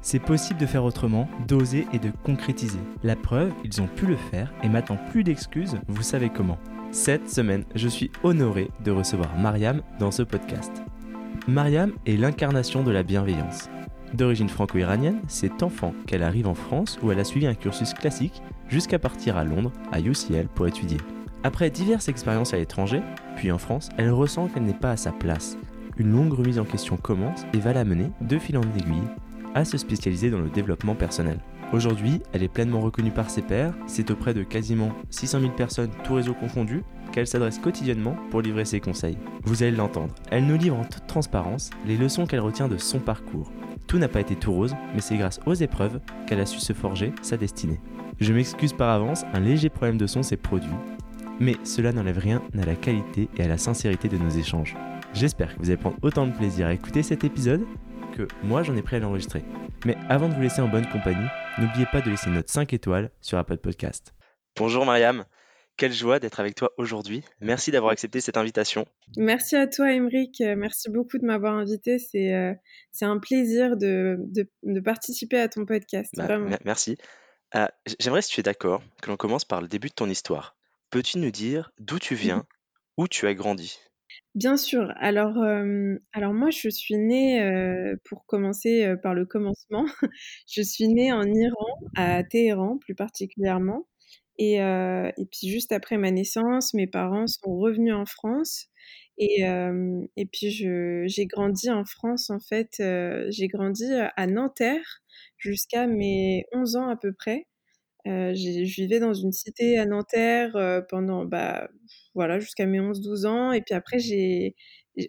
C'est possible de faire autrement, d'oser et de concrétiser. La preuve, ils ont pu le faire et maintenant plus d'excuses, vous savez comment. Cette semaine, je suis honoré de recevoir Mariam dans ce podcast. Mariam est l'incarnation de la bienveillance. D'origine franco-iranienne, c'est enfant qu'elle arrive en France où elle a suivi un cursus classique jusqu'à partir à Londres, à UCL, pour étudier. Après diverses expériences à l'étranger, puis en France, elle ressent qu'elle n'est pas à sa place. Une longue remise en question commence et va la mener, de fil en aiguille, à se spécialiser dans le développement personnel. Aujourd'hui, elle est pleinement reconnue par ses pairs, c'est auprès de quasiment 600 000 personnes, tout réseau confondu, qu'elle s'adresse quotidiennement pour livrer ses conseils. Vous allez l'entendre, elle nous livre en toute transparence les leçons qu'elle retient de son parcours. Tout n'a pas été tout rose, mais c'est grâce aux épreuves qu'elle a su se forger sa destinée. Je m'excuse par avance, un léger problème de son s'est produit, mais cela n'enlève rien à la qualité et à la sincérité de nos échanges. J'espère que vous allez prendre autant de plaisir à écouter cet épisode moi j'en ai pris à l'enregistrer. Mais avant de vous laisser en bonne compagnie, n'oubliez pas de laisser note 5 étoiles sur Apple Podcast. Bonjour Mariam, quelle joie d'être avec toi aujourd'hui. Merci d'avoir accepté cette invitation. Merci à toi Emeric, merci beaucoup de m'avoir invité. C'est euh, un plaisir de, de, participer à ton podcast. Bah, merci. Euh, j'aimerais, si tu es d'accord, que l'on commence par le début de ton histoire. Peux-tu nous dire d'où tu viens, où tu as grandi? Bien sûr. Alors, alors moi, je suis née, pour commencer, par le commencement, je suis née en Iran, à Téhéran plus particulièrement et et puis juste après ma naissance, mes parents sont revenus en France et et puis j'ai grandi en France, en fait, j'ai grandi, à Nanterre jusqu'à mes 11 ans à peu près. Je vivais dans une cité à Nanterre, pendant, bah voilà, jusqu'à mes 11-12 ans. Et puis après, j'ai,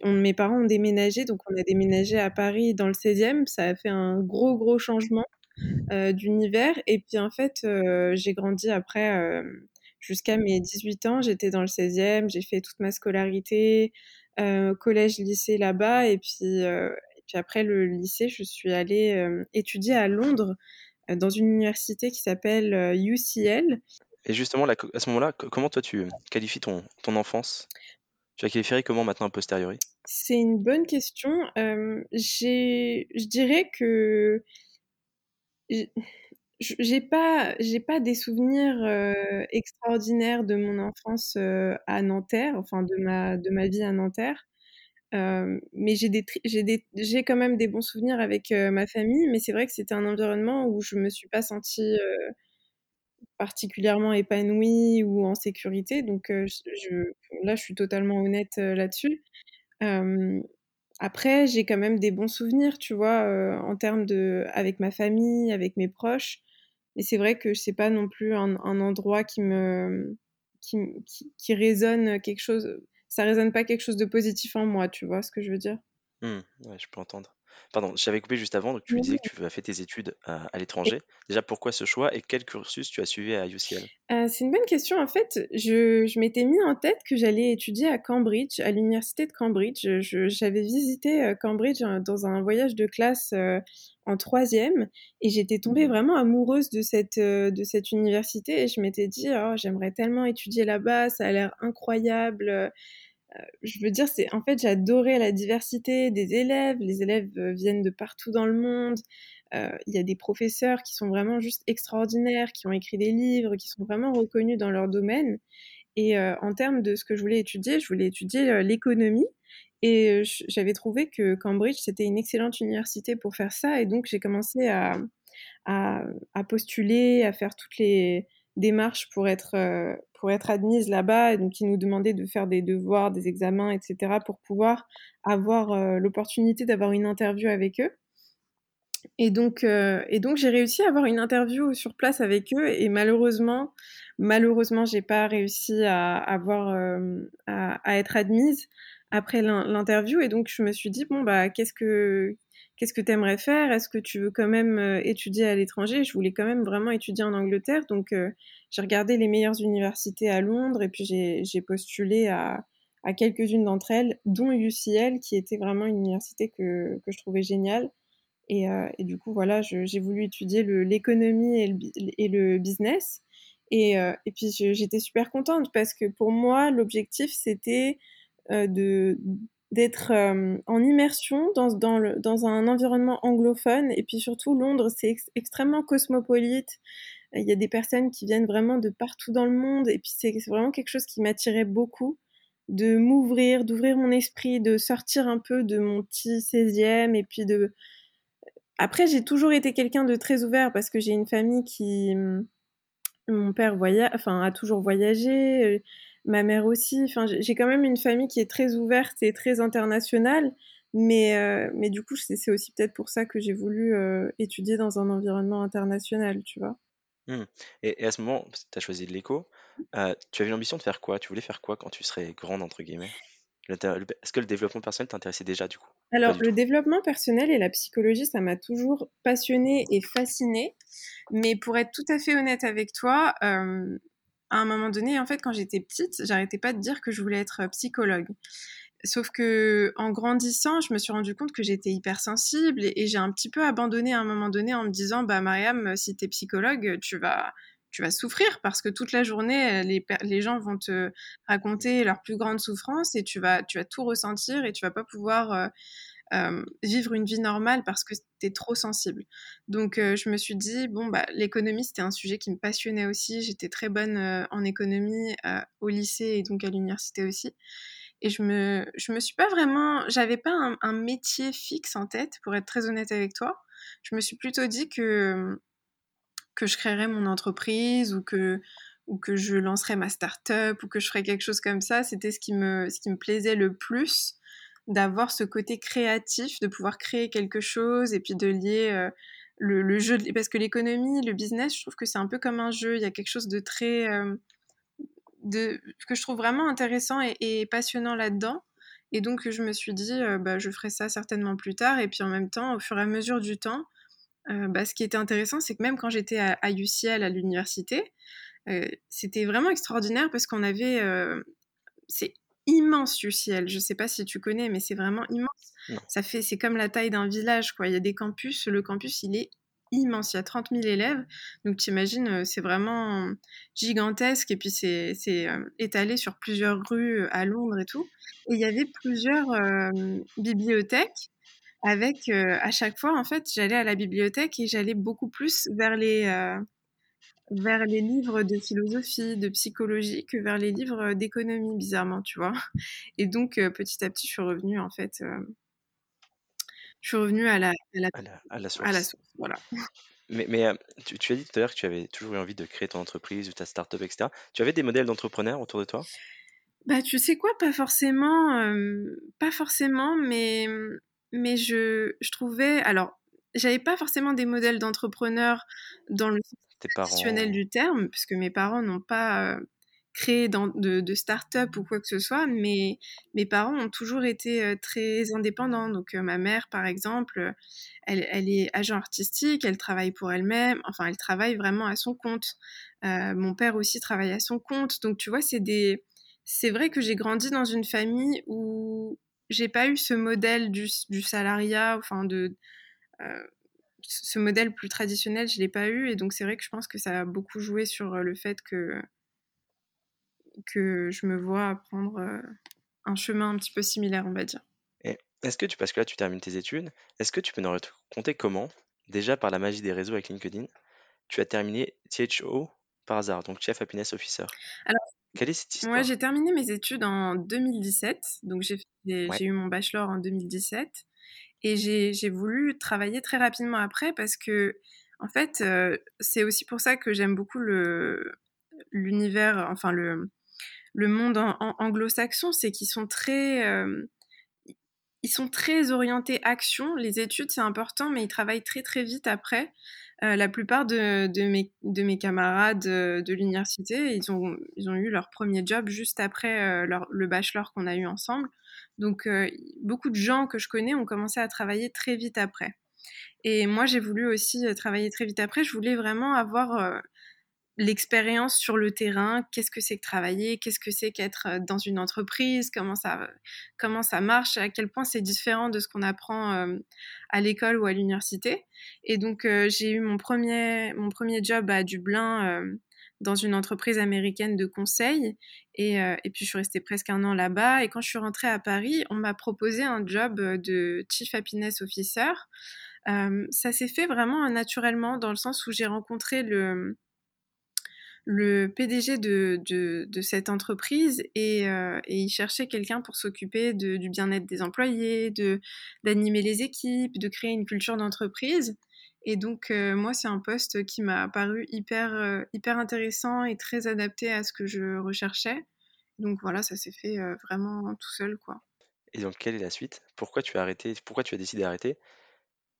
mes parents ont déménagé, donc on a déménagé à Paris dans le 16e. Ça a fait un gros, gros changement euh, d'univers. Et puis en fait, euh, j'ai grandi après euh, jusqu'à mes 18 ans. J'étais dans le 16e, j'ai fait toute ma scolarité, collège, lycée là-bas. Et puis, puis après le lycée, je suis allée étudier à Londres dans une université qui s'appelle UCL. Et justement, à ce moment-là, comment toi tu qualifies ton, ton enfance? Tu as qualifié comment maintenant a posteriori? C'est une bonne question. je dirais que j'ai pas j'ai pas des souvenirs extraordinaires de mon enfance à Nanterre, enfin de ma de ma vie à Nanterre. Mais j'ai quand même des bons souvenirs avec ma famille, mais c'est vrai que c'était un environnement où je me suis pas sentie particulièrement épanouie ou en sécurité. Donc là, je suis totalement honnête là-dessus. après, j'ai quand même des bons souvenirs, tu vois, en termes de avec ma famille, avec mes proches. Mais c'est vrai que c'est pas non plus un, endroit qui me qui, résonne quelque chose. Ça résonne pas quelque chose de positif en moi, tu vois ce que je veux dire? Mmh, Je peux entendre. Pardon, j'avais coupé juste avant, donc tu disais que tu as fait tes études à, l'étranger. Déjà, pourquoi ce choix et quel cursus tu as suivi à UCL euh, C'est une bonne question. En fait, je, m'étais mis en tête que j'allais étudier à Cambridge, à l'université de Cambridge. J'avais visité euh, Cambridge euh, dans un voyage de classe en troisième et j'étais tombée mmh. vraiment amoureuse de cette, de cette université et je m'étais dit, oh, j'aimerais tellement étudier là-bas, ça a l'air incroyable. Euh, je veux dire, c'est en fait, j'adorais la diversité des élèves. Les élèves euh, viennent de partout dans le monde. Euh, il y a des professeurs qui sont vraiment juste extraordinaires, qui ont écrit des livres, qui sont vraiment reconnus dans leur domaine. Et en termes de ce que je voulais étudier, je voulais étudier l'économie. Et j'avais trouvé que Cambridge, c'était une excellente université pour faire ça. Et donc, j'ai commencé à, postuler, à faire toutes les démarches pour être, pour être admise là-bas. Donc, ils nous demandaient de faire des devoirs, des examens, etc., pour pouvoir avoir euh, l'opportunité d'avoir une interview avec eux. Et donc, euh, et donc j'ai réussi à avoir une interview sur place avec eux. Et malheureusement, malheureusement, j'ai pas réussi à avoir euh, à, être admise après l'interview. Et donc, je me suis dit bon bah, qu'est-ce que qu'est-ce que tu aimerais faire? Est-ce que tu veux quand même étudier à l'étranger? Je voulais quand même vraiment étudier en Angleterre, donc j'ai regardé les meilleures universités à Londres et puis j'ai postulé à, quelques-unes d'entre elles, dont UCL, qui était vraiment une université que, que je trouvais géniale. Et, et, du coup, voilà, j'ai voulu étudier l'économie et, le, business. Et puis j'étais super contente parce que pour moi, l'objectif, c'était de d'être euh, en immersion dans, dans, le, dans, un environnement anglophone. Et puis surtout, Londres, c'est extrêmement cosmopolite. Il y a des personnes qui viennent vraiment de partout dans le monde. Et puis c'est vraiment quelque chose qui m'attirait beaucoup, de m'ouvrir, d'ouvrir mon esprit, de sortir un peu de mon petit 16e. Et puis de... Après, j'ai toujours été quelqu'un de très ouvert parce que j'ai une famille qui... Mon père voyage, enfin, a toujours voyagé ma mère aussi. Enfin, j'ai quand même une famille qui est très ouverte et très internationale. Mais, euh, mais du coup, c'est aussi peut-être pour ça que j'ai voulu euh, étudier dans un environnement international, tu vois. Mmh. Et, à ce moment, tu as choisi de l'éco, euh, tu avais l'ambition de faire quoi? Tu voulais faire quoi quand tu serais grande, entre guillemets? Est-ce que le développement personnel t'intéressait déjà, du coup? Alors, le développement personnel et la psychologie, ça m'a toujours passionnée et fascinée. Mais pour être tout à fait honnête avec toi, à un moment donné, en fait, quand j'étais petite, j'arrêtais pas de dire que je voulais être euh, psychologue. Sauf que en grandissant, je me suis rendu compte que j'étais hypersensible et, et j'ai un petit peu abandonné à un moment donné en me disant bah Mariam, si tu es psychologue, tu vas tu vas souffrir parce que toute la journée, les, les gens vont te raconter leurs plus grandes souffrances et tu vas, tu vas tout ressentir et tu vas pas pouvoir euh, euh, vivre une vie normale parce que c'était trop sensible. Donc euh, je me suis dit, bon, bah, l'économie, c'était un sujet qui me passionnait aussi. J'étais très bonne euh, en économie au lycée et donc à l'université aussi. Et je me, je me suis pas vraiment, j'avais pas un, un, métier fixe en tête, pour être très honnête avec toi. Je me suis plutôt dit que, que je créerais mon entreprise ou que, ou que je lancerais ma start-up ou que je ferais quelque chose comme ça. C'était ce qui me, ce qui me plaisait le plus d'avoir ce côté créatif, de pouvoir créer quelque chose et puis de lier euh, le, jeu. Parce que l'économie, le business, je trouve que c'est un peu comme un jeu. Il y a quelque chose de très. Euh, de, que je trouve vraiment intéressant et, passionnant là-dedans. Et donc, je me suis dit, euh, bah, je ferai ça certainement plus tard. Et puis en même temps, au fur et à mesure du temps, bah, ce qui était intéressant, c'est que même quand j'étais à, à, UCL, à l'université, c'était vraiment extraordinaire parce qu'on avait. c'est immense UCL. Je sais pas si tu connais, mais c'est vraiment immense. Ça fait, c'est comme la taille d'un village, quoi. Il y a des campus. Le campus, il est immense. Il y a 30 000 élèves. Donc, tu imagines, euh, c'est vraiment gigantesque. Et puis, c'est, euh, étalé sur plusieurs rues euh, à Londres et tout. Et il y avait plusieurs bibliothèques avec, à chaque fois, en fait, j'allais à la bibliothèque et j'allais beaucoup plus vers les vers les livres de philosophie, de psychologie, que vers les livres d'économie, bizarrement, tu vois. Et donc, euh, petit à petit, je suis revenue, en fait, euh, je suis revenue à la, à la, à la, source. À la source, voilà. Mais, mais euh, tu, tu, as dit tout à l'heure que tu avais toujours eu envie de créer ton entreprise ou ta start-up, etc. Tu avais des modèles d'entrepreneurs autour de toi? Bah, tu sais quoi, pas forcément, pas forcément, mais, mais je, je trouvais, alors, j'avais pas forcément des modèles d'entrepreneurs dans le traditionnel du terme, puisque mes parents n'ont pas euh, créé dans, de, de start-up ou quoi que ce soit, mais mes parents ont toujours été euh, très indépendants. Donc euh, ma mère, par exemple, elle, elle, est agent artistique, elle travaille pour elle-même, enfin elle travaille vraiment à son compte. mon père aussi travaille à son compte. Donc tu vois, c'est des... C'est vrai que j'ai grandi dans une famille où j'ai pas eu ce modèle du, du salariat, enfin de ce modèle plus traditionnel, je l'ai pas eu. Et donc, c'est vrai que je pense que ça a beaucoup joué sur euh, le fait que, que je me vois prendre euh, un chemin un petit peu similaire, on va dire. Est-ce que tu, parce que là, tu termines tes études, est-ce que tu peux nous raconter comment, déjà par la magie des réseaux avec LinkedIn, tu as terminé THO par hasard, donc Chief Happiness Officer? Alors, quelle est cette histoire? Moi, j'ai terminé mes études en 2017, donc j'ai eu mon bachelor en 2017. Et j'ai voulu travailler très rapidement après parce que, en fait, euh, c'est aussi pour ça que j'aime beaucoup l'univers, enfin le, monde anglo-saxon, c'est qu'ils sont très... Euh, ils sont très orientés action. Les études, c'est important, mais ils travaillent très très vite après. La plupart de, de, mes, de mes camarades de l'université, ils ont, ils ont eu leur premier job juste après leur, le bachelor qu'on a eu ensemble. Donc, beaucoup de gens que je connais ont commencé à travailler très vite après. Et moi, j'ai voulu aussi travailler très vite après. Je voulais vraiment avoir l'expérience sur le terrain, qu'est-ce que c'est que travailler, qu'est-ce que c'est qu'être euh, dans une entreprise, comment ça, comment ça marche, à quel point c'est différent de ce qu'on apprend euh, à l'école ou à l'université. Et donc euh, j'ai eu mon premier, mon premier job à Dublin dans une entreprise américaine de conseil. Et, et, puis je suis restée presque un an là-bas. Et quand je suis rentrée à Paris, on m'a proposé un job de Chief Happiness Officer. ça s'est fait vraiment naturellement dans le sens où j'ai rencontré le le PDG de, cette entreprise et, euh, et il cherchait quelqu'un pour s'occuper du bien-être des employés, d'animer les équipes, de créer une culture d'entreprise. Et donc, euh, moi, c'est un poste qui m'a paru hyper, euh, hyper intéressant et très adapté à ce que je recherchais. Donc voilà, ça s'est fait vraiment tout seul, quoi. Et donc, quelle est la suite? Pourquoi tu as arrêté? Pourquoi tu as décidé d'arrêter?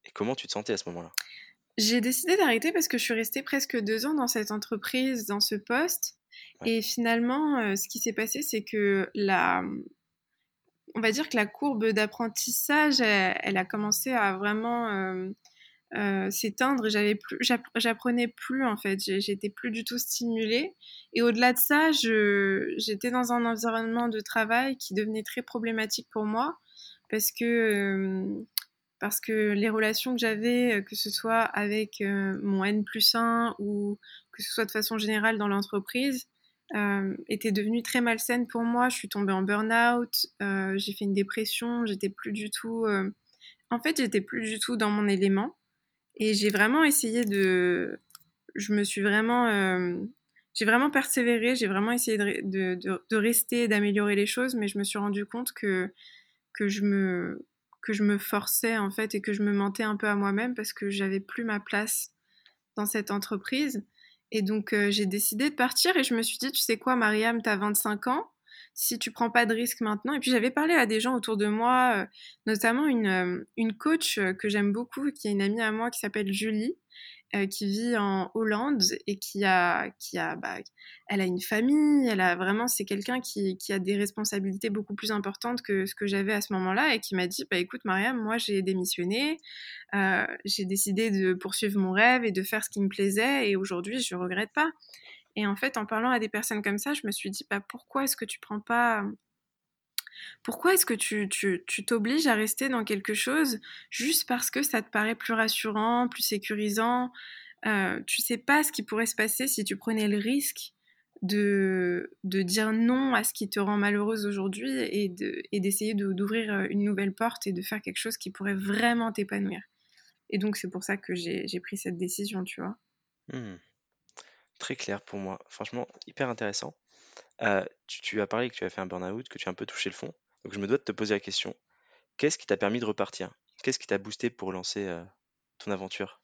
Et comment tu te sentais à ce moment-là? J'ai décidé d'arrêter parce que je suis restée presque deux ans dans cette entreprise, dans ce poste. Et finalement, euh, ce qui s'est passé, c'est que la, on va dire que la courbe d'apprentissage, elle, a commencé à vraiment euh, euh, s'éteindre. J'avais plus, j'apprenais plus en fait. J'étais plus du tout stimulée. Et au-delà de ça, j'étais dans un environnement de travail qui devenait très problématique pour moi parce que parce que les relations que j'avais, euh, que ce soit avec euh, mon N plus 1 ou que ce soit de façon générale dans l'entreprise, euh, étaient devenues très malsaines pour moi. Je suis tombée en burn-out, j'ai fait une dépression, j'étais plus du tout... En fait, j'étais plus du tout dans mon élément. Et j'ai vraiment essayé de... Je me suis vraiment... J'ai vraiment persévéré, j'ai vraiment essayé de, de, de, rester, d'améliorer les choses, mais je me suis rendu compte que, que je me que je me forçais en fait et que je me mentais un peu à moi-même parce que j'avais plus ma place dans cette entreprise. Et donc euh, j'ai décidé de partir et je me suis dit, tu sais quoi, Mariam, tu as 25 ans, si tu prends pas de risques maintenant. Et puis j'avais parlé à des gens autour de moi, euh, notamment une, euh, une coach que j'aime beaucoup, qui est une amie à moi qui s'appelle Julie, euh, qui vit en Hollande et qui a, qui a, bah, elle a une famille, elle a vraiment, c'est quelqu'un qui, qui, a des responsabilités beaucoup plus importantes que ce que j'avais à ce moment-là et qui m'a dit, bah écoute Mariam, moi j'ai démissionné, euh, j'ai décidé de poursuivre mon rêve et de faire ce qui me plaisait et aujourd'hui je regrette pas. Et en fait, en parlant à des personnes comme ça, je me suis dit, bah pourquoi est-ce que tu prends pas pourquoi est-ce que tu, tu, t'obliges à rester dans quelque chose juste parce que ça te paraît plus rassurant, plus sécurisant? Euh, Tu sais pas ce qui pourrait se passer si tu prenais le risque de, de dire non à ce qui te rend malheureuse aujourd'hui et, de, et d'essayer d'ouvrir euh, une nouvelle porte et de faire quelque chose qui pourrait vraiment t'épanouir. Et donc c'est pour ça que j'ai, pris cette décision, tu vois. Mmh. Très clair pour moi. Franchement, hyper intéressant. Euh, tu, as parlé que tu as fait un burn-out, que tu as un peu touché le fond. Donc je me dois de te poser la question. Qu'est-ce qui t'a permis de repartir? Qu'est-ce qui t'a boosté pour lancer euh, ton aventure?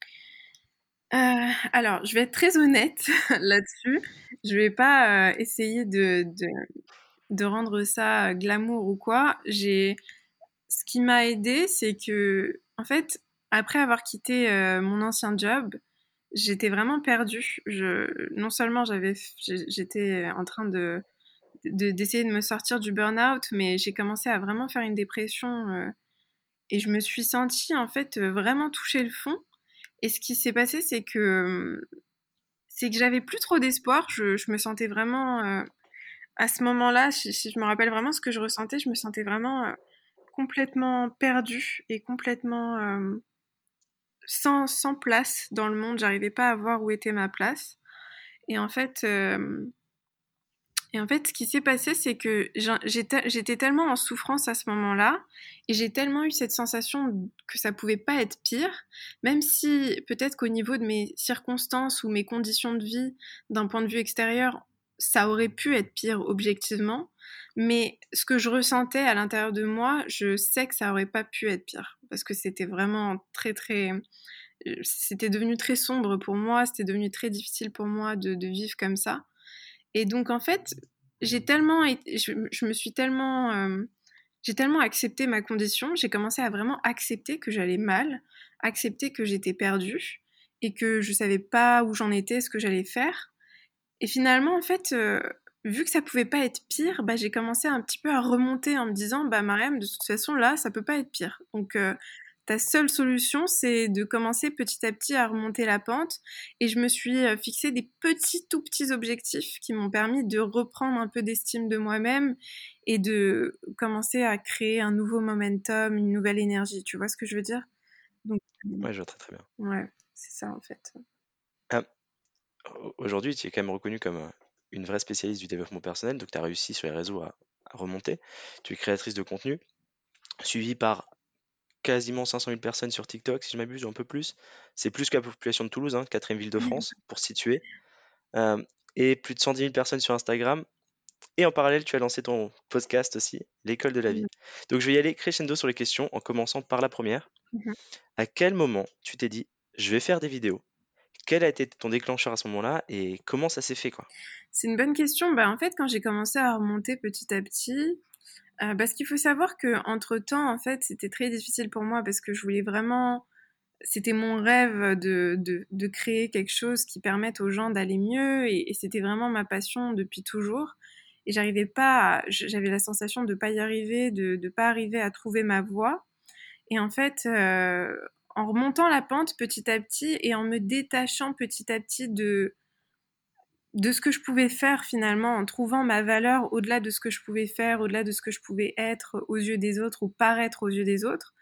Euh, alors, je vais être très honnête là-dessus. Je vais pas essayer de, de, de, rendre ça glamour ou quoi. J'ai, ce qui m'a aidé, c'est que, en fait, après avoir quitté mon ancien job, j'étais vraiment perdue. Non seulement j'avais, j'étais en train de, d'essayer de, me sortir du burn-out, mais j'ai commencé à vraiment faire une dépression euh, et je me suis sentie en fait vraiment toucher le fond. Et ce qui s'est passé, c'est que c'est que j'avais plus trop d'espoir. Je, me sentais vraiment euh, à ce moment-là, si, je me rappelle vraiment ce que je ressentais, je me sentais vraiment euh, complètement perdue et complètement sans, place dans le monde. J'arrivais pas à voir où était ma place. Et en fait, euh, et en fait, ce qui s'est passé, c'est que j'étais tellement en souffrance à ce moment-là, et j'ai tellement eu cette sensation que ça pouvait pas être pire, même si peut-être qu'au niveau de mes circonstances ou mes conditions de vie, d'un point de vue extérieur, ça aurait pu être pire objectivement. Mais ce que je ressentais à l'intérieur de moi, je sais que ça aurait pas pu être pire parce que c'était vraiment très très euh, c'était devenu très sombre pour moi, c'était devenu très difficile pour moi de, vivre comme ça. Et donc en fait, j'ai tellement je, me suis tellement euh, j'ai tellement accepté ma condition, j'ai commencé à vraiment accepter que j'allais mal, accepter que j'étais perdue et que je savais pas où j'en étais, ce que j'allais faire. Et finalement, en fait, euh, vu que ça pouvait pas être pire, bah, j'ai commencé un petit peu à remonter en me disant, bah Mariam, de toute façon là, ça peut pas être pire. Donc euh, ta seule solution, c'est de commencer petit à petit à remonter la pente. Et je me suis euh, fixé des petits, tout petits objectifs qui m'ont permis de reprendre un peu d'estime de moi-même et de commencer à créer un nouveau momentum, une nouvelle énergie. Tu vois ce que je veux dire? Donc, Ouais, je vois très très bien. Ouais, c'est ça en fait. Ah, aujourd'hui, tu es quand même reconnu comme euh, une vraie spécialiste du développement personnel, donc tu as réussi sur les réseaux à, à remonter. Tu es créatrice de contenu, suivie par quasiment 500 000 personnes sur TikTok, si je m'abuse, ou un peu plus. C'est plus que la population de Toulouse, hein, quatrième ville de France, pour situer. Euh, et plus de 110 000 personnes sur Instagram. Et en parallèle, tu as lancé ton podcast aussi, l'école de la vie. Donc je vais y aller crescendo sur les questions, en commençant par la première. Mmh à quel moment tu t'es dit, je vais faire des vidéos? Quel a été ton déclencheur à ce moment-là et comment ça s'est fait quoi? C'est une bonne question. Bah, en fait, quand j'ai commencé à remonter petit à petit, euh, parce qu'il faut savoir que entre temps, en fait, c'était très difficile pour moi parce que je voulais vraiment. C'était mon rêve de, de, créer quelque chose qui permette aux gens d'aller mieux et, et c'était vraiment ma passion depuis toujours. Et j'arrivais pas, j'avais la sensation de pas y arriver, de ne pas arriver à trouver ma voie. Et en fait, euh, en remontant la pente petit à petit et en me détachant petit à petit de, ce que je pouvais faire finalement, en trouvant ma valeur au-delà de ce que je pouvais faire, au-delà de ce que je pouvais être aux yeux des autres ou paraître aux yeux des autres,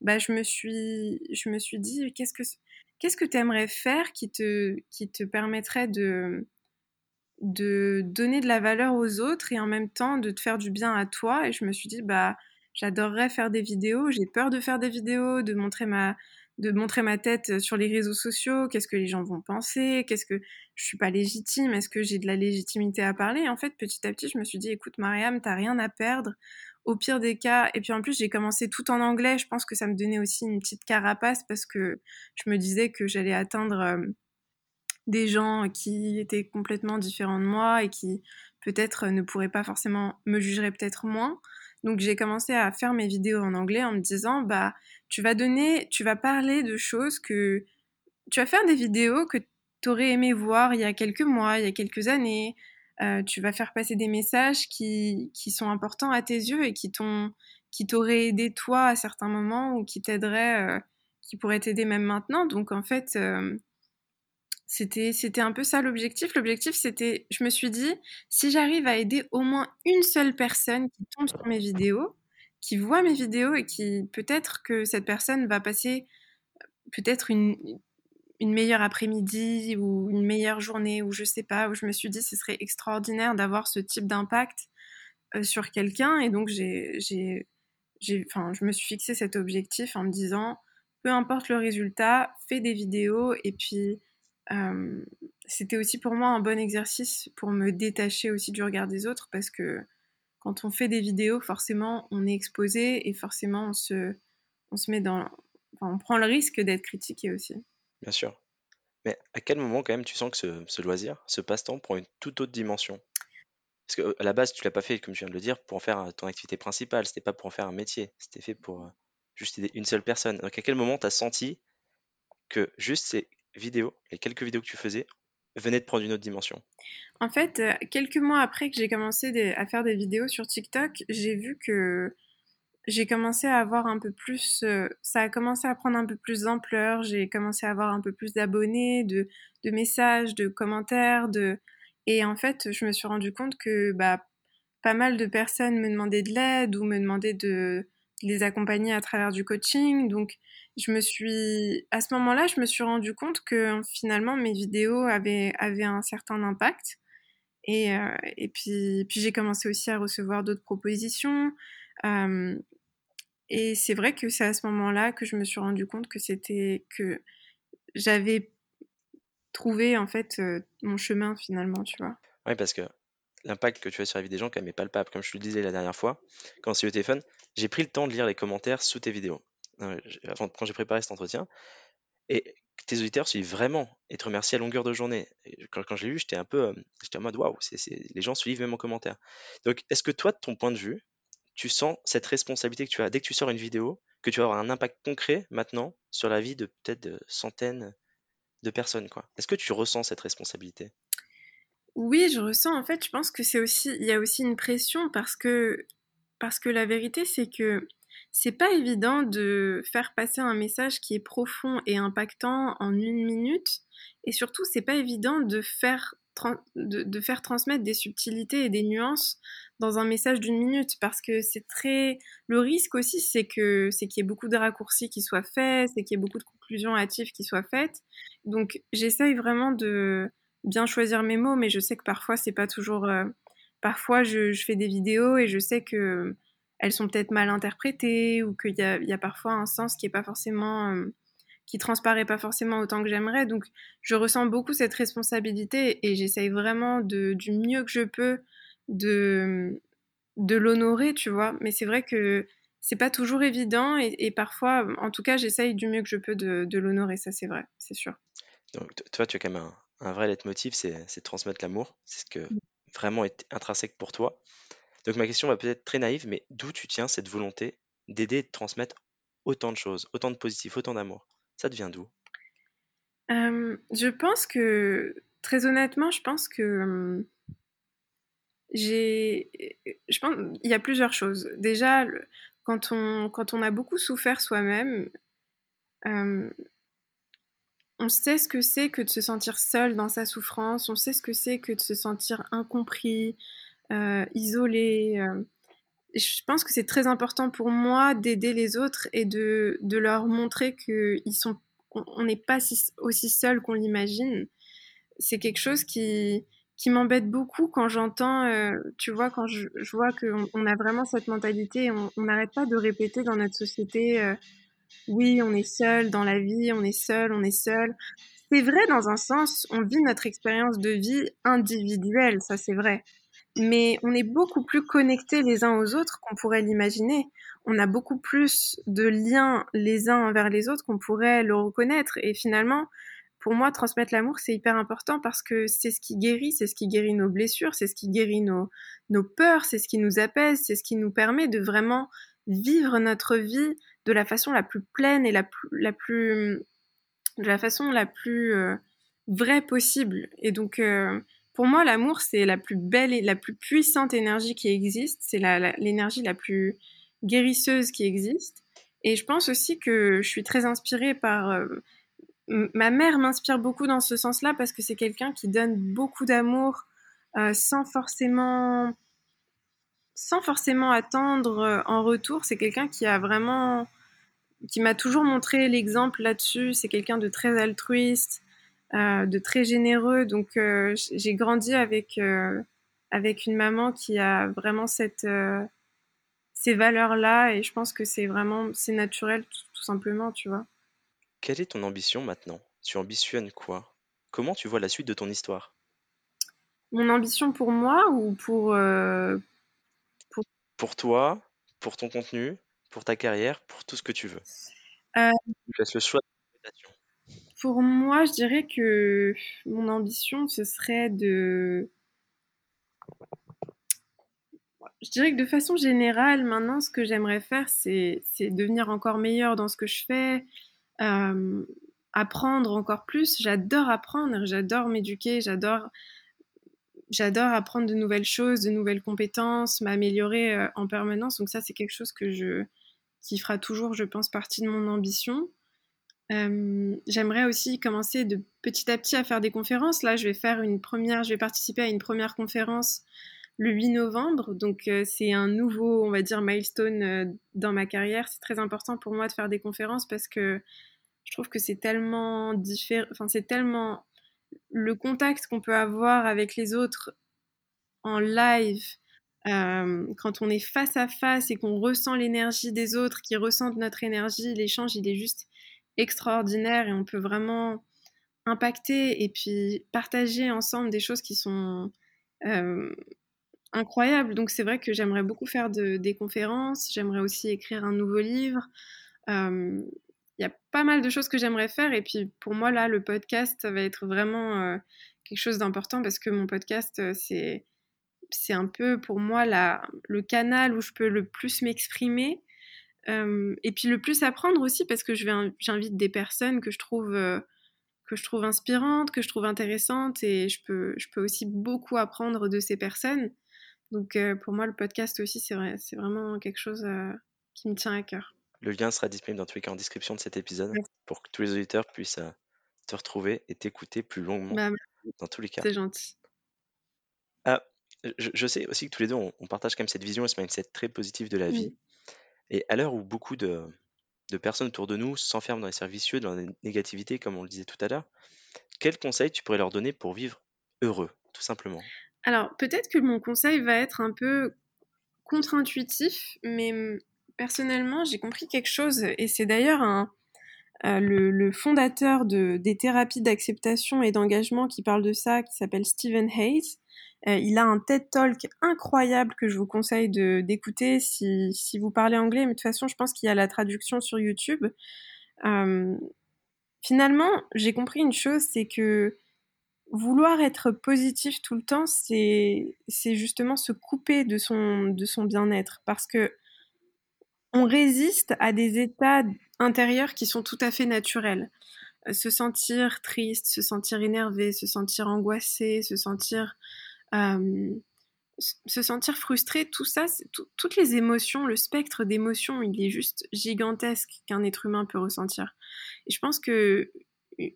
bah, je, me suis, je me suis dit, qu'est-ce que qu'est-ce que tu aimerais faire qui te, qui te permettrait de, de donner de la valeur aux autres et en même temps de te faire du bien à toi? Et je me suis dit, bah, j'adorerais faire des vidéos, j'ai peur de faire des vidéos, de montrer ma, de montrer ma tête sur les réseaux sociaux, qu'est-ce que les gens vont penser, qu'est-ce que je suis pas légitime, est-ce que j'ai de la légitimité à parler? En fait, petit à petit, je me suis dit, écoute, Mariam, t'as rien à perdre. Au pire des cas, et puis en plus, j'ai commencé tout en anglais. Je pense que ça me donnait aussi une petite carapace parce que je me disais que j'allais atteindre euh, des gens qui étaient complètement différents de moi et qui peut-être ne pourraient pas forcément me jugeraient peut-être moins. Donc j'ai commencé à faire mes vidéos en anglais en me disant bah tu vas donner, tu vas parler de choses que tu vas faire des vidéos que tu aurais aimé voir il y a quelques mois, il y a quelques années. Euh, tu vas faire passer des messages qui, sont importants à tes yeux et qui t'ont qui t'auraient aidé toi à certains moments ou qui t'aideraient, euh, qui pourraient t'aider même maintenant. Donc en fait, euh, c'était, c'était un peu ça l'objectif. L'objectif, c'était, je me suis dit, si j'arrive à aider au moins une seule personne qui tombe sur mes vidéos, qui voit mes vidéos et qui peut-être que cette personne va passer peut-être une, une meilleure après-midi ou une meilleure journée ou je sais pas, où je me suis dit ce serait extraordinaire d'avoir ce type d'impact euh, sur quelqu'un et donc j'ai, j'ai, j'ai, je me suis fixé cet objectif en me disant peu importe le résultat, fais des vidéos et puis euh, c'était aussi pour moi un bon exercice pour me détacher aussi du regard des autres parce que quand on fait des vidéos, forcément, on est exposé et forcément, on se, on se met dans. On prend le risque d'être critiqué aussi. Bien sûr. Mais à quel moment, quand même, tu sens que ce, ce loisir, ce passe-temps, prend une toute autre dimension? Parce qu'à la base, tu l'as pas fait, comme je viens de le dire, pour en faire ton activité principale. C'était pas pour en faire un métier. C'était fait pour euh, juste aider une seule personne. Donc, à quel moment tu as senti que juste ces vidéos, les quelques vidéos que tu faisais, venaient de prendre une autre dimension. En fait, euh, quelques mois après que j'ai commencé à faire des vidéos sur TikTok, j'ai vu que j'ai commencé à avoir un peu plus, euh, ça a commencé à prendre un peu plus d'ampleur, j'ai commencé à avoir un peu plus d'abonnés, de, de, messages, de commentaires, de... et en fait, je me suis rendu compte que bah, pas mal de personnes me demandaient de l'aide ou me demandaient de, les accompagner à travers du coaching. Donc, je me suis, à ce moment-là, je me suis rendu compte que finalement mes vidéos avaient, avaient un certain impact. Et, euh, et puis, puis j'ai commencé aussi à recevoir d'autres propositions. Euh, et c'est vrai que c'est à ce moment-là que je me suis rendu compte que c'était que j'avais trouvé en fait euh, mon chemin finalement, tu vois. Oui, parce que l'impact que tu as sur la vie des gens quand même est palpable. Comme je te le disais la dernière fois, quand c'est au téléphone, j'ai pris le temps de lire les commentaires sous tes vidéos, quand j'ai préparé cet entretien. Et tes auditeurs suivent vraiment et te remercient à longueur de journée. quand, quand je l'ai lu, j'étais un peu, euh, j'étais en mode waouh, les gens suivent même en commentaire. Donc, est-ce que toi, de ton point de vue, tu sens cette responsabilité que tu as? Dès que tu sors une vidéo, que tu vas avoir un impact concret maintenant sur la vie de peut-être de centaines de personnes, quoi. Est-ce que tu ressens cette responsabilité? Oui, je ressens. En fait, je pense que c'est aussi, il y a aussi une pression parce que, parce que la vérité, c'est que c'est pas évident de faire passer un message qui est profond et impactant en une minute. Et surtout, c'est pas évident de faire, de, faire transmettre des subtilités et des nuances dans un message d'une minute parce que c'est très le risque aussi c'est que c'est qu'il y ait beaucoup de raccourcis qui soient faits c'est qu'il y ait beaucoup de conclusions hâtives qui soient faites donc j'essaye vraiment de bien choisir mes mots mais je sais que parfois c'est pas toujours euh, parfois je, fais des vidéos et je sais que elles sont peut-être mal interprétées ou qu'il y a, parfois un sens qui est pas forcément euh, qui transparaît pas forcément autant que j'aimerais donc je ressens beaucoup cette responsabilité et j'essaye vraiment de du mieux que je peux de, de l'honorer, tu vois. Mais c'est vrai que c'est pas toujours évident et, parfois, en tout cas, j'essaye du mieux que je peux de, l'honorer, ça c'est vrai, c'est sûr. Donc, toi, tu as quand même un vrai leitmotiv, c'est de transmettre l'amour. C'est ce que mmh. vraiment est intrinsèque pour toi. Donc ma question va peut-être très naïve, mais d'où tu tiens cette volonté d'aider et de transmettre autant de choses, autant de positifs, autant d'amour? Ça devient d'où? Euh, Je pense que, très honnêtement, je pense que j'ai, je pense, il y a plusieurs choses. Déjà, quand on, quand on a beaucoup souffert soi-même, euh, on sait ce que c'est que de se sentir seul dans sa souffrance, on sait ce que c'est que de se sentir incompris, euh, isolé. Euh. Je pense que c'est très important pour moi d'aider les autres et de, leur montrer qu'ils sont, on n'est pas aussi seul qu'on l'imagine. C'est quelque chose qui, m'embête beaucoup quand j'entends, euh, tu vois, quand je, vois qu'on on a vraiment cette mentalité, on n'arrête pas de répéter dans notre société, oui, on est seul dans la vie, on est seul, on est seul. C'est vrai dans un sens, on vit notre expérience de vie individuelle, ça c'est vrai. Mais on est beaucoup plus connectés les uns aux autres qu'on pourrait l'imaginer. On a beaucoup plus de liens les uns envers les autres qu'on pourrait le reconnaître. Et finalement, pour moi, transmettre l'amour, c'est hyper important parce que c'est ce qui guérit, c'est ce qui guérit nos blessures, c'est ce qui guérit nos, nos peurs, c'est ce qui nous apaise, c'est ce qui nous permet de vraiment vivre notre vie de la façon la plus pleine et la la plus de la façon la plus euh, vraie possible. Et donc, euh, pour moi, l'amour, c'est la plus belle et la plus puissante énergie qui existe. C'est l'énergie la, la, plus guérisseuse qui existe. Et je pense aussi que je suis très inspirée par euh, ma mère m'inspire beaucoup dans ce sens-là parce que c'est quelqu'un qui donne beaucoup d'amour sans forcément sans forcément attendre en retour. C'est quelqu'un qui a vraiment qui m'a toujours montré l'exemple là-dessus. C'est quelqu'un de très altruiste, euh, de très généreux. Donc j'ai grandi avec avec une maman qui a vraiment cette ces valeurs-là et je pense que c'est vraiment c'est naturel tout simplement, tu vois. Quelle est ton ambition maintenant? Tu ambitionnes quoi? Comment tu vois la suite de ton histoire? Mon ambition pour moi ou pour, euh, pour... Pour toi, pour ton contenu, pour ta carrière, pour tout ce que tu veux. Euh, je laisse le choix Pour moi, je dirais que mon ambition, ce serait de... Je dirais que de façon générale, maintenant, ce que j'aimerais faire, c'est devenir encore meilleur dans ce que je fais, euh, apprendre encore plus. J'adore apprendre, j'adore m'éduquer, j'adore j'adore apprendre de nouvelles choses, de nouvelles compétences, m'améliorer euh, en permanence. Donc ça, c'est quelque chose que je qui fera toujours, je pense, partie de mon ambition. Euh, J'aimerais aussi commencer de petit à petit à faire des conférences. Là, je vais faire une première, je vais participer à une première conférence le 8 novembre. Donc euh, c'est un nouveau, on va dire, milestone euh, dans ma carrière. C'est très important pour moi de faire des conférences parce que je trouve que c'est tellement différent, c'est tellement le contact qu'on peut avoir avec les autres en live, euh, quand on est face à face et qu'on ressent l'énergie des autres, qui ressentent notre énergie, l'échange il est juste extraordinaire et on peut vraiment impacter et puis partager ensemble des choses qui sont euh, incroyables. Donc c'est vrai que j'aimerais beaucoup faire de, des conférences, j'aimerais aussi écrire un nouveau livre. Euh, il y a pas mal de choses que j'aimerais faire. Et puis pour moi, là, le podcast, va être vraiment quelque chose d'important parce que mon podcast, c'est, c'est un peu pour moi la, le canal où je peux le plus m'exprimer. Euh, et puis le plus apprendre aussi parce que je vais, j'invite des personnes que je trouve que je trouve inspirantes, que je trouve intéressantes et je peux, je peux aussi beaucoup apprendre de ces personnes. Donc euh, pour moi, le podcast aussi, c'est vrai, c'est vraiment quelque chose euh, qui me tient à cœur. Le lien sera disponible dans tous les cas en description de cet épisode pour que tous les auditeurs puissent euh, te retrouver et t'écouter plus longuement bah, dans tous les cas. C'est gentil. Ah, je, sais aussi que tous les deux, on, partage quand même cette vision et ce mindset très positif de la vie. Et à l'heure où beaucoup de, de personnes autour de nous s'enferment dans les vicieux, dans la négativité, comme on le disait tout à l'heure, quel conseil tu pourrais leur donner pour vivre heureux, tout simplement? Alors, peut-être que mon conseil va être un peu contre-intuitif, mais personnellement, j'ai compris quelque chose, et c'est d'ailleurs un, euh, le, fondateur de, des thérapies d'acceptation et d'engagement qui parle de ça, qui s'appelle Stephen Hayes. Euh, il a un TED Talk incroyable que je vous conseille d'écouter si, vous parlez anglais, mais de toute façon, je pense qu'il y a la traduction sur YouTube. Euh, finalement, j'ai compris une chose, c'est que vouloir être positif tout le temps, c'est justement se couper de son, de son bien-être. Parce que on résiste à des états intérieurs qui sont tout à fait naturels. Euh, se sentir triste, se sentir énervé, se sentir angoissé, se sentir se sentir frustré, tout ça, toutes les émotions, le spectre d'émotions, il est juste gigantesque qu'un être humain peut ressentir. Et je pense que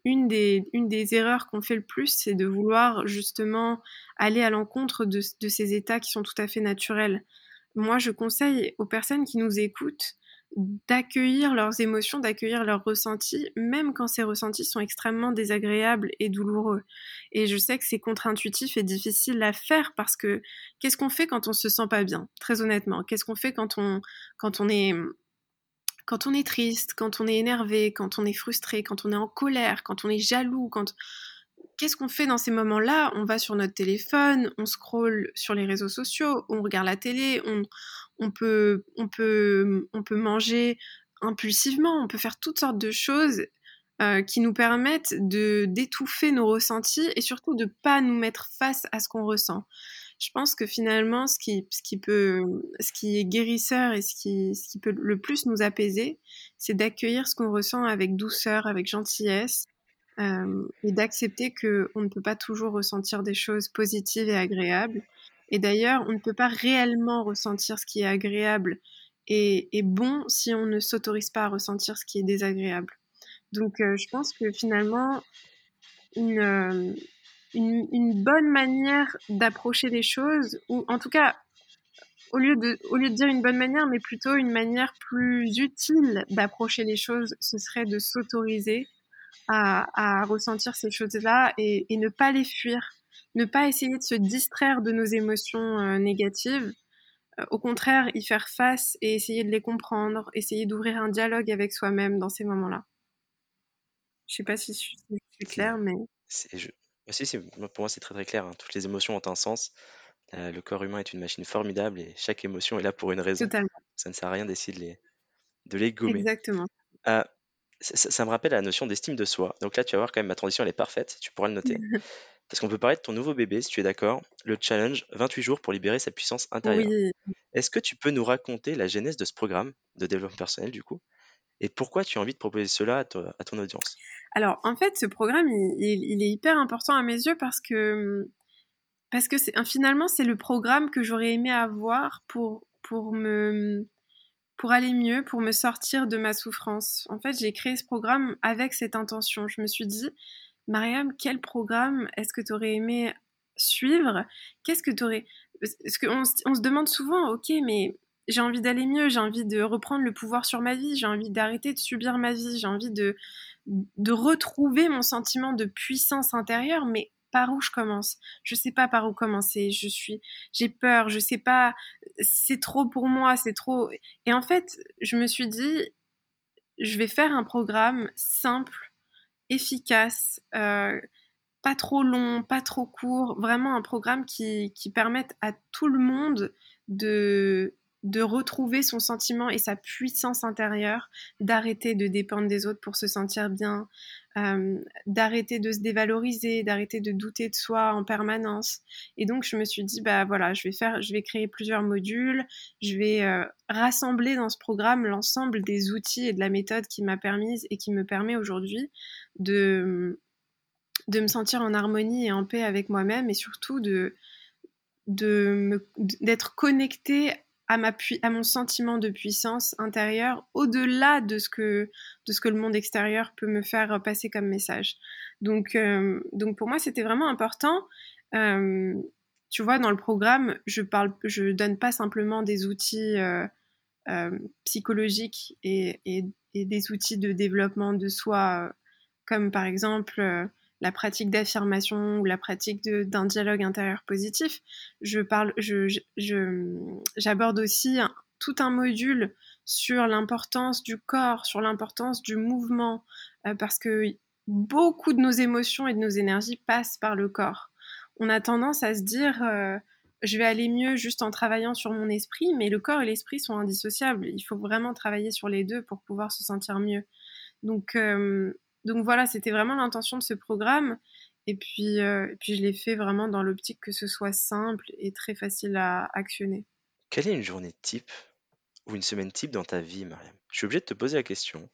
une des, une des erreurs qu'on fait le plus, c'est de vouloir justement aller à l'encontre de, de, ces états qui sont tout à fait naturels. Moi, je conseille aux personnes qui nous écoutent d'accueillir leurs émotions, d'accueillir leurs ressentis, même quand ces ressentis sont extrêmement désagréables et douloureux. Et je sais que c'est contre-intuitif et difficile à faire parce que qu'est-ce qu'on fait quand on se sent pas bien, très honnêtement? Qu'est-ce qu'on fait quand on, quand on est quand on est triste, quand on est énervé, quand on est frustré, quand on est en colère, quand on est jaloux, quand qu'est-ce qu'on fait dans ces moments-là? On va sur notre téléphone, on scrolle sur les réseaux sociaux, on regarde la télé, on, peut, manger impulsivement, on peut faire toutes sortes de choses euh, qui nous permettent de d'étouffer nos ressentis et surtout de pas nous mettre face à ce qu'on ressent. Je pense que finalement, ce qui, est guérisseur et ce qui peut le plus nous apaiser, c'est d'accueillir ce qu'on ressent avec douceur, avec gentillesse, et d'accepter que on ne peut pas toujours ressentir des choses positives et agréables, et d'ailleurs, on ne peut pas réellement ressentir ce qui est agréable et, bon si on ne s'autorise pas à ressentir ce qui est désagréable. Donc, je pense que finalement, une, une, bonne manière d'approcher les choses, ou en tout cas, au lieu, de, au lieu de dire une bonne manière, mais plutôt une manière plus utile d'approcher les choses, ce serait de s'autoriser à, à, ressentir ces choses-là et, et ne pas les fuir ne pas essayer de se distraire de nos émotions euh, négatives, euh, au contraire, y faire face et essayer de les comprendre, essayer d'ouvrir un dialogue avec soi-même dans ces moments-là. Je sais pas si c'est clair, mais. Je... pour moi, c'est très très clair. Hein. Toutes les émotions ont un sens. Euh, le corps humain est une machine formidable et chaque émotion est là pour une raison. Totalement. Ça ne sert à rien d'essayer de les, de les gommer. Exactement. Ça, ça, me rappelle la notion d'estime de soi. Donc là, tu vas voir quand même, ma transition, elle est parfaite. Tu pourras le noter. Parce qu'on peut parler de ton nouveau bébé, si tu es d'accord, le challenge 28 jours pour libérer sa puissance intérieure. Oui. Est-ce que tu peux nous raconter la genèse de ce programme de développement personnel, du coup? Et pourquoi tu as envie de proposer cela à, ton audience? Alors, en fait, ce programme, il, est hyper important à mes yeux parce que, parce que finalement, c'est le programme que j'aurais aimé avoir pour, pour, me, pour aller mieux, pour me sortir de ma souffrance. En fait, j'ai créé ce programme avec cette intention. Je me suis dit, Mariam, quel programme est-ce que tu aurais aimé suivre? Qu'est-ce que tu aurais... Parce on se demande souvent, ok, mais j'ai envie d'aller mieux, j'ai envie de reprendre le pouvoir sur ma vie, j'ai envie d'arrêter de subir ma vie, j'ai envie de retrouver mon sentiment de puissance intérieure, mais par où je commence. Je sais pas par où commencer, je suis, j'ai peur, je sais pas, c'est trop pour moi, c'est trop. Et en fait, je me suis dit, je vais faire un programme simple efficace, euh, pas trop long, pas trop court, vraiment un programme qui, qui permette à tout le monde de, de retrouver son sentiment et sa puissance intérieure, d'arrêter de dépendre des autres pour se sentir bien, euh, d'arrêter de se dévaloriser, d'arrêter de douter de soi en permanence. Et donc je me suis dit bah voilà, je vais faire, je vais créer plusieurs modules, je vais euh, rassembler dans ce programme l'ensemble des outils et de la méthode qui m'a permise et qui me permet aujourd'hui de de me sentir en harmonie et en paix avec moi-même et surtout de d'être connecté à, mon sentiment de puissance intérieure au-delà de, ce que, de ce que le monde extérieur peut me faire passer comme message. Donc, euh, donc pour moi, c'était vraiment important. Euh, tu vois, dans le programme, je parle, je donne pas simplement des outils euh, psychologiques et, et, des outils de développement de soi, comme par exemple la pratique d'affirmation ou la pratique d'un dialogue intérieur positif. Je parle, j'aborde aussi tout un module sur l'importance du corps, sur l'importance du mouvement, euh, parce que beaucoup de nos émotions et de nos énergies passent par le corps. On a tendance à se dire, euh, je vais aller mieux juste en travaillant sur mon esprit, mais le corps et l'esprit sont indissociables. Il faut vraiment travailler sur les deux pour pouvoir se sentir mieux. Donc, euh, donc voilà, c'était vraiment l'intention de ce programme. Et puis, euh, puis je l'ai fait vraiment dans l'optique que ce soit simple et très facile à actionner. Quelle est une journée type ou une semaine type dans ta vie, Mariam? Je suis obligé de te poser la question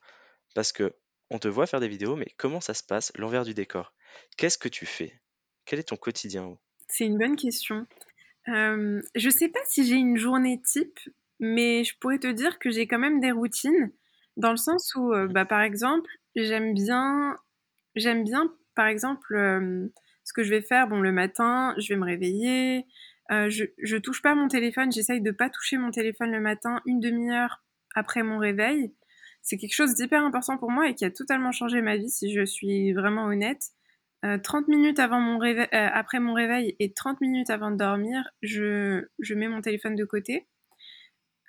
parce que on te voit faire des vidéos, mais comment ça se passe, l'envers du décor? Qu'est-ce que tu fais? Quel est ton quotidien? C'est une bonne question. Euh, je ne sais pas si j'ai une journée type, mais je pourrais te dire que j'ai quand même des routines, dans le sens où, euh, bah, par exemple, j'aime bien, j'aime bien, par exemple, euh, ce que je vais faire. Bon, le matin, je vais me réveiller. Euh, je, je touche pas mon téléphone. J'essaye de pas toucher mon téléphone le matin une demi-heure après mon réveil. C'est quelque chose d'hyper important pour moi et qui a totalement changé ma vie, si je suis vraiment honnête. Euh, 30 minutes avant mon réveil, euh, après mon réveil et 30 minutes avant de dormir, je, je mets mon téléphone de côté.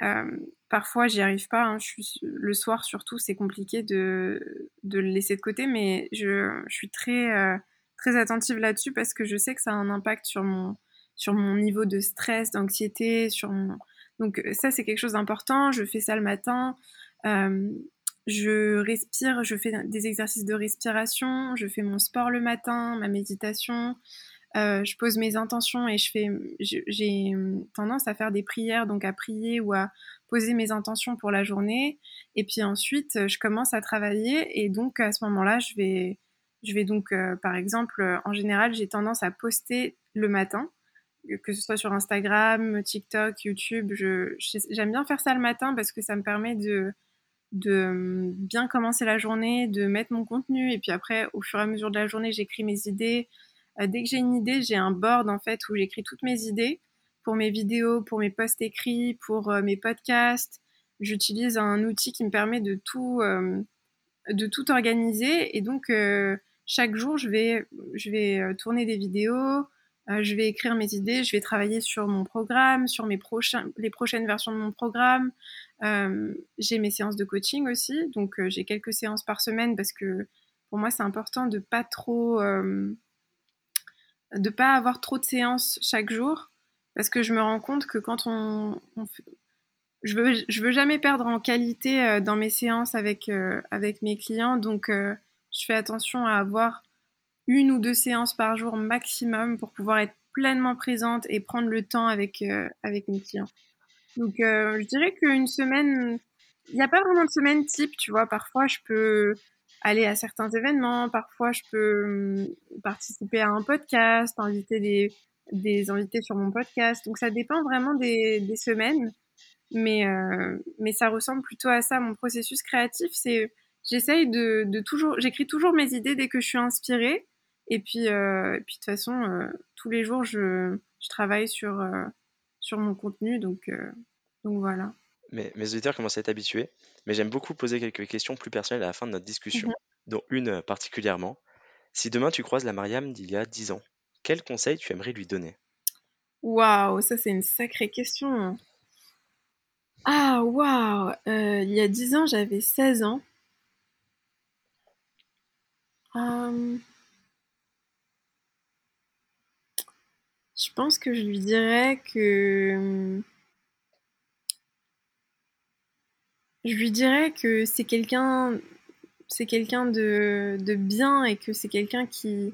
Euh, parfois, j'y arrive pas. Hein. Le soir, surtout, c'est compliqué de, le laisser de côté, mais je, suis très, euh, très attentive là-dessus parce que je sais que ça a un impact sur mon, sur mon niveau de stress, d'anxiété, sur mon... Donc ça, c'est quelque chose d'important. Je fais ça le matin. Euh, je respire, je fais des exercices de respiration, je fais mon sport le matin, ma méditation. Euh, je pose mes intentions et je fais, j'ai tendance à faire des prières, donc à prier ou à poser mes intentions pour la journée. Et puis ensuite, je commence à travailler et donc à ce moment-là, je vais, je vais donc, euh, par exemple, en général, j'ai tendance à poster le matin, que ce soit sur Instagram, TikTok, YouTube. J'aime bien faire ça le matin parce que ça me permet de, de bien commencer la journée, de mettre mon contenu et puis après, au fur et à mesure de la journée, j'écris mes idées. Euh, dès que j'ai une idée, j'ai un board en fait où j'écris toutes mes idées pour mes vidéos, pour mes posts écrits, pour euh, mes podcasts. J'utilise un outil qui me permet de tout, euh, de tout organiser et donc chaque jour je vais, je vais tourner des vidéos, je vais écrire mes idées, je vais travailler sur mon programme, sur mes prochains, les prochaines versions de mon programme. j'ai mes séances de coaching aussi, donc j'ai quelques séances par semaine parce que pour moi c'est important de pas trop de pas avoir trop de séances chaque jour parce que je me rends compte que quand on, je veux je veux jamais perdre en qualité euh, dans mes séances avec euh, avec mes clients donc euh, je fais attention à avoir une ou deux séances par jour maximum pour pouvoir être pleinement présente et prendre le temps avec avec mes clients. Donc je dirais qu'une semaine il n'y a pas vraiment de semaine type, tu vois, parfois je peux aller à certains événements. Parfois, je peux hum, participer à un podcast, inviter des, des invités sur mon podcast. Donc, ça dépend vraiment des, des semaines. Mais, euh, mais ça ressemble plutôt à ça. Mon processus créatif, c'est j'essaye de, de toujours, j'écris toujours mes idées dès que je suis inspirée. Et puis, euh, et puis de toute façon, euh, tous les jours, je, je travaille sur, euh, sur mon contenu. Donc, euh, donc voilà. Mais mes auditeurs commencent à être habitués mais j'aime beaucoup poser quelques questions plus personnelles à la fin de notre discussion, mmh dont une euh, particulièrement. Si demain tu croises la Mariam d'il y a 10 ans, quel conseil tu aimerais lui donner? Waouh, ça c'est une sacrée question. Ah, waouh euh, Il y a 10 ans, j'avais 16 ans. Hum. Je pense que je lui dirais que hum, Je lui dirais que c'est quelqu'un c'est quelqu'un de, de bien et que c'est quelqu'un qui...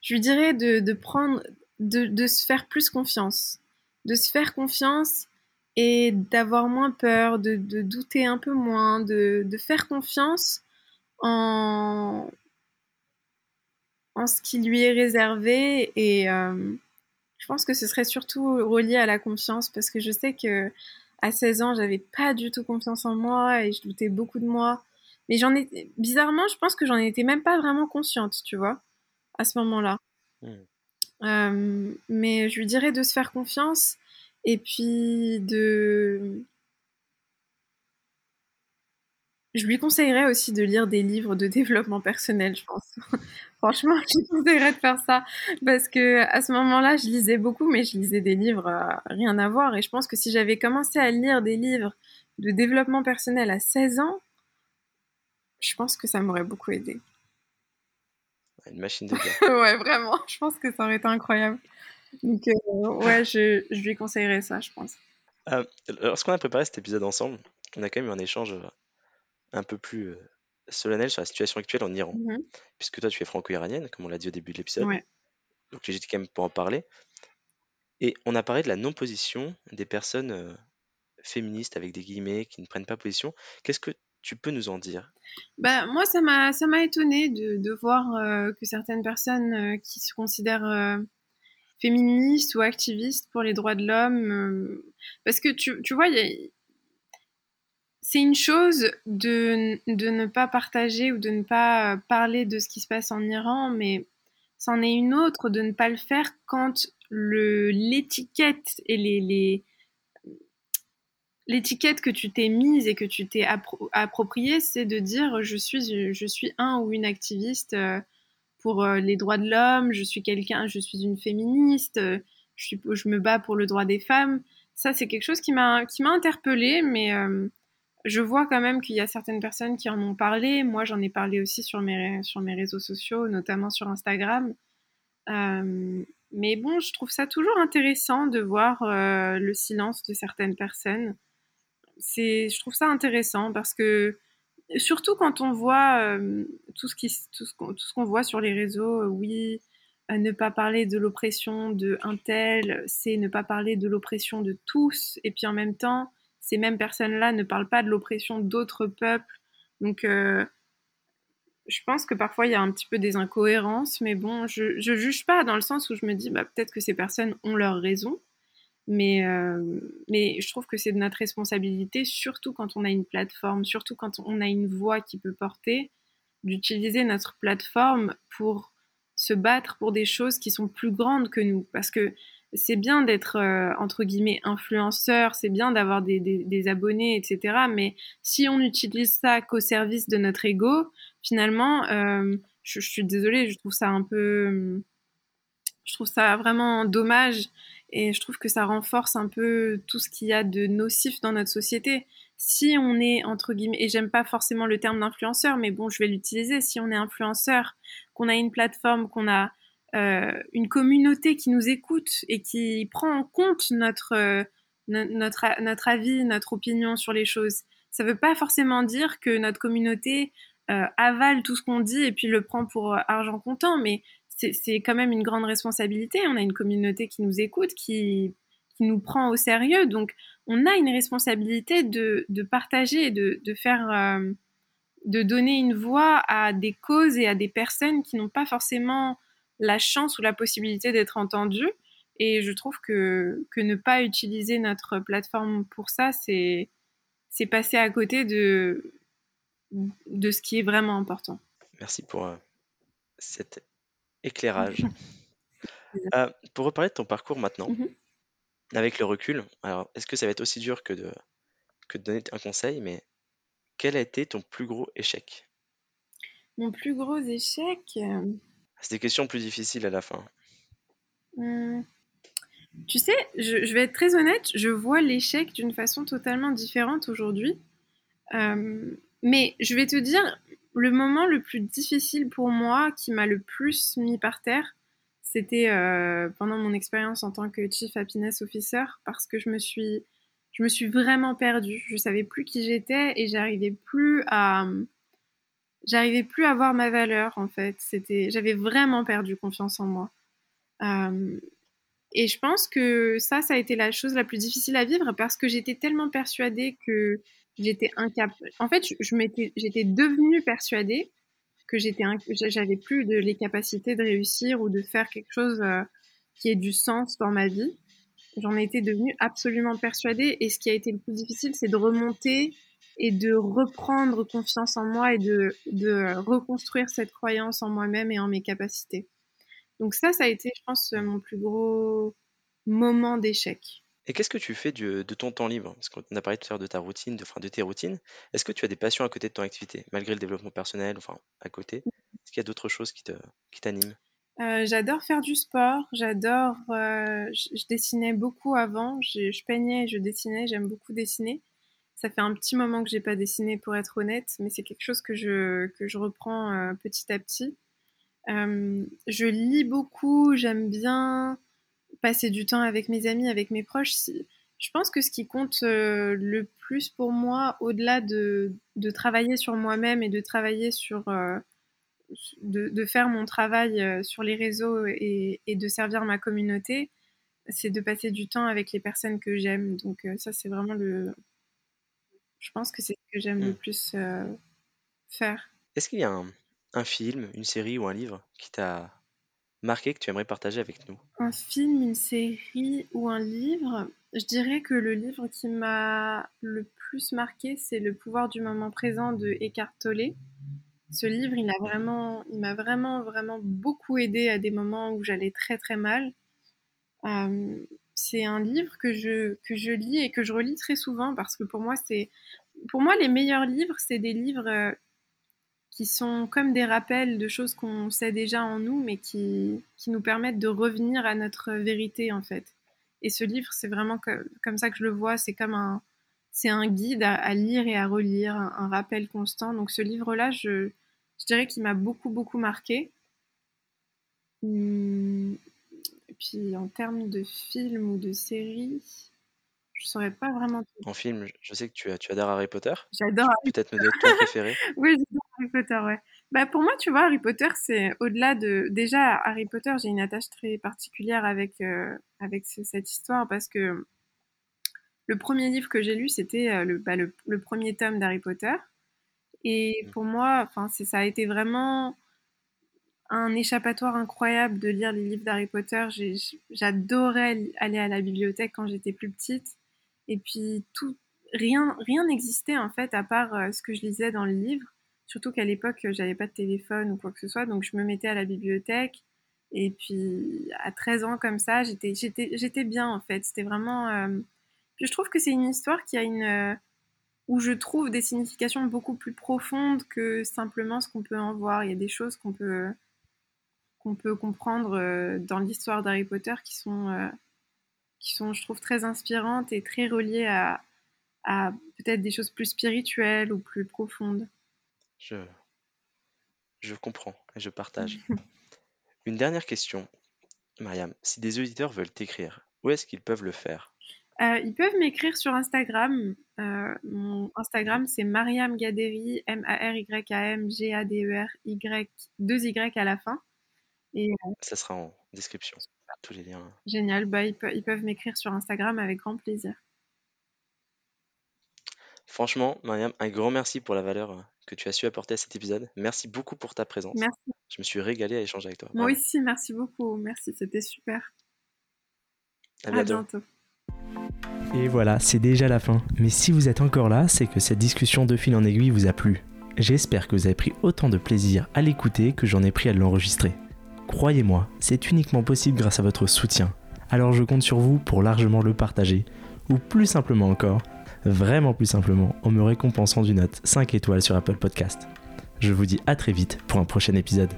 Je lui dirais de, de prendre... De, de se faire plus confiance. De se faire confiance et d'avoir moins peur, de, douter un peu moins, de, faire confiance en, en ce qui lui est réservé et je pense que ce serait surtout relié à la confiance parce que je sais que à 16 ans, j'avais pas du tout confiance en moi et je doutais beaucoup de moi. Mais j'en ai bizarrement, je pense que j'en étais même pas vraiment consciente, tu vois, à ce moment-là. Hmm. Euh, mais je lui dirais de se faire confiance et puis de je lui conseillerais aussi de lire des livres de développement personnel, je pense. Franchement, je lui conseillerais de faire ça parce que à ce moment-là, je lisais beaucoup, mais je lisais des livres euh, rien à voir. Et je pense que si j'avais commencé à lire des livres de développement personnel à 16 ans, je pense que ça m'aurait beaucoup aidé. Une machine de guerre. ouais, vraiment. Je pense que ça aurait été incroyable. Donc, euh, ouais, je, je, lui conseillerais ça, je pense. Euh, lorsqu'on a préparé cet épisode ensemble, on a quand même eu un échange un peu plus solennel sur la situation actuelle en Iran, mmh puisque toi tu es franco-iranienne, comme on l'a dit au début de l'épisode. Donc j'étais quand même pour en parler. Et on a parlé de la non-position des personnes féministes avec des guillemets qui ne prennent pas position. Qu'est-ce que tu peux nous en dire? Bah, Moi, ça m'a, ça m'a étonné de, de voir que certaines personnes qui se considèrent féministes ou activistes pour les droits de l'homme, parce que tu, tu vois, il y a c'est une chose de, de, ne pas partager ou de ne pas parler de ce qui se passe en Iran, mais c'en est une autre de ne pas le faire quand l'étiquette et les, l'étiquette que tu t'es mise et que tu t'es appropriée, c'est de dire je suis, je suis un ou une activiste euh, pour euh, les droits de l'homme, je suis quelqu'un, je suis une féministe, euh, je, suis, je me bats pour le droit des femmes. Ça, c'est quelque chose qui m'a qui m'a interpellée, mais je vois quand même qu'il y a certaines personnes qui en ont parlé. Moi, j'en ai parlé aussi sur mes, sur mes réseaux sociaux, notamment sur Instagram. Euh, mais bon, je trouve ça toujours intéressant de voir euh, le silence de certaines personnes. Je trouve ça intéressant parce que, surtout quand on voit euh, tout ce qu'on voit sur les réseaux, oui, ne pas parler de l'oppression de un tel, c'est ne pas parler de l'oppression de tous, et puis en même temps, ces mêmes personnes-là ne parlent pas de l'oppression d'autres peuples. Donc, euh, je pense que parfois il y a un petit peu des incohérences, mais bon, je, je juge pas dans le sens où je me dis, bah, peut-être que ces personnes ont leur raison, mais, euh, mais je trouve que c'est de notre responsabilité, surtout quand on a une plateforme, surtout quand on a une voix qui peut porter, d'utiliser notre plateforme pour se battre pour des choses qui sont plus grandes que nous. Parce que c'est bien d'être euh, entre guillemets influenceur, c'est bien d'avoir des, abonnés, etc. Mais si on utilise ça qu'au service de notre ego, finalement, euh, je, suis désolée, je trouve ça un peu, je trouve ça vraiment dommage et je trouve que ça renforce un peu tout ce qu'il y a de nocif dans notre société. Si on est entre guillemets, et j'aime pas forcément le terme d'influenceur, mais bon, je vais l'utiliser. Si on est influenceur, qu'on a une plateforme, qu'on a euh, une communauté qui nous écoute et qui prend en compte notre, euh, notre, notre avis, notre opinion sur les choses. Ça ne veut pas forcément dire que notre communauté euh, avale tout ce qu'on dit et puis le prend pour argent comptant, mais c'est quand même une grande responsabilité. On a une communauté qui nous écoute, qui, qui nous prend au sérieux. Donc, on a une responsabilité de, de partager de, de faire, de donner une voix à des causes et à des personnes qui n'ont pas forcément la chance ou la possibilité d'être entendu. Et je trouve que, que ne pas utiliser notre plateforme pour ça, c'est, c'est passer à côté de, de ce qui est vraiment important. Merci pour euh, cet éclairage. Euh, pour reparler de ton parcours maintenant, mhm. avec le recul, alors est-ce que ça va être aussi dur que de, que de donner un conseil, mais quel a été ton plus gros échec? Mon plus gros échec euh, c'est des questions plus difficiles à la fin. Hmm. Tu sais, je, vais être très honnête, je vois l'échec d'une façon totalement différente aujourd'hui. Euh, mais je vais te dire, le moment le plus difficile pour moi, qui m'a le plus mis par terre, c'était euh, pendant mon expérience en tant que Chief Happiness Officer, parce que je me suis, je me suis vraiment perdue. Je savais plus qui j'étais et j'arrivais plus à, j'arrivais plus à voir ma valeur en fait. C'était, j'avais vraiment perdu confiance en moi. Euh, et je pense que ça, ça a été la chose la plus difficile à vivre parce que j'étais tellement persuadée que j'étais incapable. En fait, je, m'étais, j'étais devenue persuadée que j'étais, j'avais plus de, les capacités de réussir ou de faire quelque chose euh, qui ait du sens dans ma vie. J'en étais devenue absolument persuadée. Et ce qui a été le plus difficile, c'est de remonter et de reprendre confiance en moi et de, de reconstruire cette croyance en moi-même et en mes capacités. Donc ça, ça a été, je pense, mon plus gros moment d'échec. Et qu'est-ce que tu fais de ton temps libre? Parce qu'on a parlé tout à l'heure de ta routine, de, enfin, de tes routines. Est-ce que tu as des passions à côté de ton activité, malgré le développement personnel, enfin, à côté? Est-ce qu'il y a d'autres choses qui t'animent? Euh, j'adore faire du sport, j'adore, euh, je, dessinais beaucoup avant, je, je peignais, je dessinais, j'aime beaucoup dessiner. Ça fait un petit moment que j'ai pas dessiné pour être honnête, mais c'est quelque chose que je, que je reprends euh, petit à petit. je lis beaucoup, j'aime bien passer du temps avec mes amis, avec mes proches. Je pense que ce qui compte euh, le plus pour moi, au-delà de, de, travailler sur moi-même et de travailler sur, euh, de, faire mon travail euh, sur les réseaux et, de servir ma communauté, c'est de passer du temps avec les personnes que j'aime. Donc ça, c'est vraiment le... Je pense que c'est ce que j'aime le hmm. plus faire. Est-ce qu'il y a un, un film, une série ou un livre qui t'a marqué que tu aimerais partager avec nous? Un film, une série ou un livre? Je dirais que le livre qui m'a le plus marqué, c'est Le pouvoir du moment présent de Eckhart Tolle. Ce livre, il a vraiment, il m'a vraiment, vraiment beaucoup aidé à des moments où j'allais très très mal. Euh, c'est un livre que je, que je lis et que je relis très souvent parce que pour moi, c'est, pour moi, les meilleurs livres, c'est des livres euh, qui sont comme des rappels de choses qu'on sait déjà en nous, mais qui, qui nous permettent de revenir à notre vérité, en fait. Et ce livre, c'est vraiment comme ça que je le vois, c'est comme un, un guide à, lire et à relire, un, rappel constant. Donc ce livre-là, je, dirais qu'il m'a beaucoup, beaucoup marqué. Hum, puis en termes de film ou de série, je saurais pas vraiment. En film, je sais que tu, tu adores Harry Potter. J'adore. Peut-être me donner ton préféré. oui, j'adore Harry Potter, ouais. Bah pour moi, tu vois, Harry Potter, c'est au-delà de. Déjà, Harry Potter, j'ai une attache très particulière avec euh, avec cette histoire parce que le premier livre que j'ai lu, c'était euh, le, bah, le, le, premier tome d'Harry Potter. Et mmh. pour moi, enfin, ça a été vraiment un échappatoire incroyable de lire les livres d'Harry Potter. J'adorais aller à la bibliothèque quand j'étais plus petite. Et puis tout, rien, rien n'existait en fait à part euh, ce que je lisais dans le livre. Surtout qu'à l'époque, j'avais pas de téléphone ou quoi que ce soit, donc je me mettais à la bibliothèque. Et puis à 13 ans comme ça, j'étais, bien en fait. C'était vraiment. Euh... Je trouve que c'est une histoire qui a une euh, où je trouve des significations beaucoup plus profondes que simplement ce qu'on peut en voir. Il y a des choses qu'on peut qu'on peut comprendre euh, dans l'histoire d'Harry Potter qui sont qui sont, je trouve, très inspirantes et très reliées à, à peut-être des choses plus spirituelles ou plus profondes. Je, je comprends et je partage. Une dernière question, Mariam. Si des auditeurs veulent t'écrire, où est-ce qu'ils peuvent le faire? Euh, Ils peuvent m'écrire sur Instagram. Euh, mon Instagram, c'est Mariam Gaderi, M-A-R-Y-A-M-G-A-D-E-R-Y, 2 Y à la fin. Et, euh, Ça sera en description tous les liens. Génial, bah, ils, peuvent m'écrire sur Instagram avec grand plaisir. Franchement, Mariam, un grand merci pour la valeur euh, que tu as su apporter à cet épisode. Merci beaucoup pour ta présence. Merci. Je me suis régalé à échanger avec toi. Moi aussi, merci beaucoup. Merci, c'était super. À bientôt. Et voilà, c'est déjà la fin. Mais si vous êtes encore là, c'est que cette discussion de fil en aiguille vous a plu. J'espère que vous avez pris autant de plaisir à l'écouter que j'en ai pris à l'enregistrer. Croyez-moi, c'est uniquement possible grâce à votre soutien. Alors je compte sur vous pour largement le partager, ou plus simplement encore, vraiment plus simplement, en me récompensant d'une note 5 étoiles sur Apple Podcast. Je vous dis à très vite pour un prochain épisode.